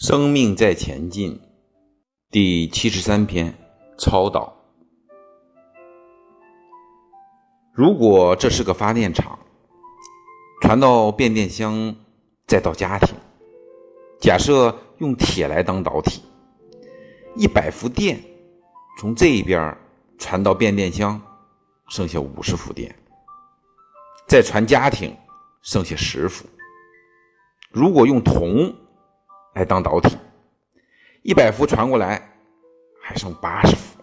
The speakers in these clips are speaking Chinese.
生命在前进，第七十三篇超导。如果这是个发电厂，传到变电箱，再到家庭，假设用铁来当导体，一百伏电从这一边传到变电箱，剩下五十伏电，再传家庭，剩下十伏。如果用铜。来当导体，一百伏传过来还剩八十伏，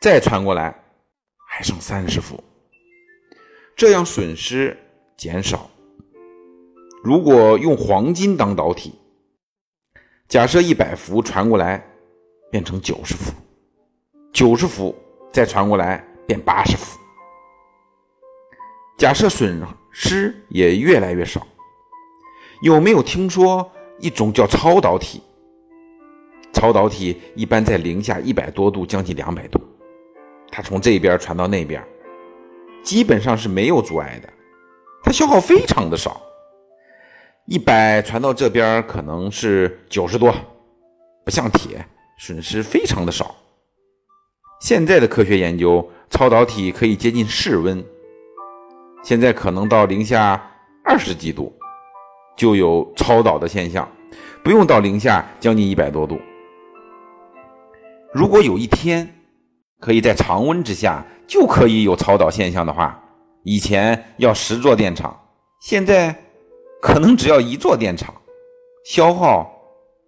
再传过来还剩三十伏，这样损失减少。如果用黄金当导体，假设一百伏传过来变成九十伏，九十伏再传过来变八十伏，假设损失也越来越少，有没有听说？一种叫超导体，超导体一般在零下一百多度，将近两百度，它从这边传到那边，基本上是没有阻碍的，它消耗非常的少。一百传到这边可能是九十多，不像铁，损失非常的少。现在的科学研究，超导体可以接近室温，现在可能到零下二十几度。就有超导的现象，不用到零下将近一百多度。如果有一天可以在常温之下就可以有超导现象的话，以前要十座电厂，现在可能只要一座电厂，消耗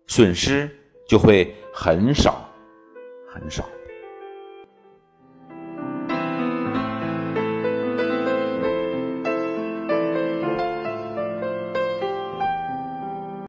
损失就会很少很少。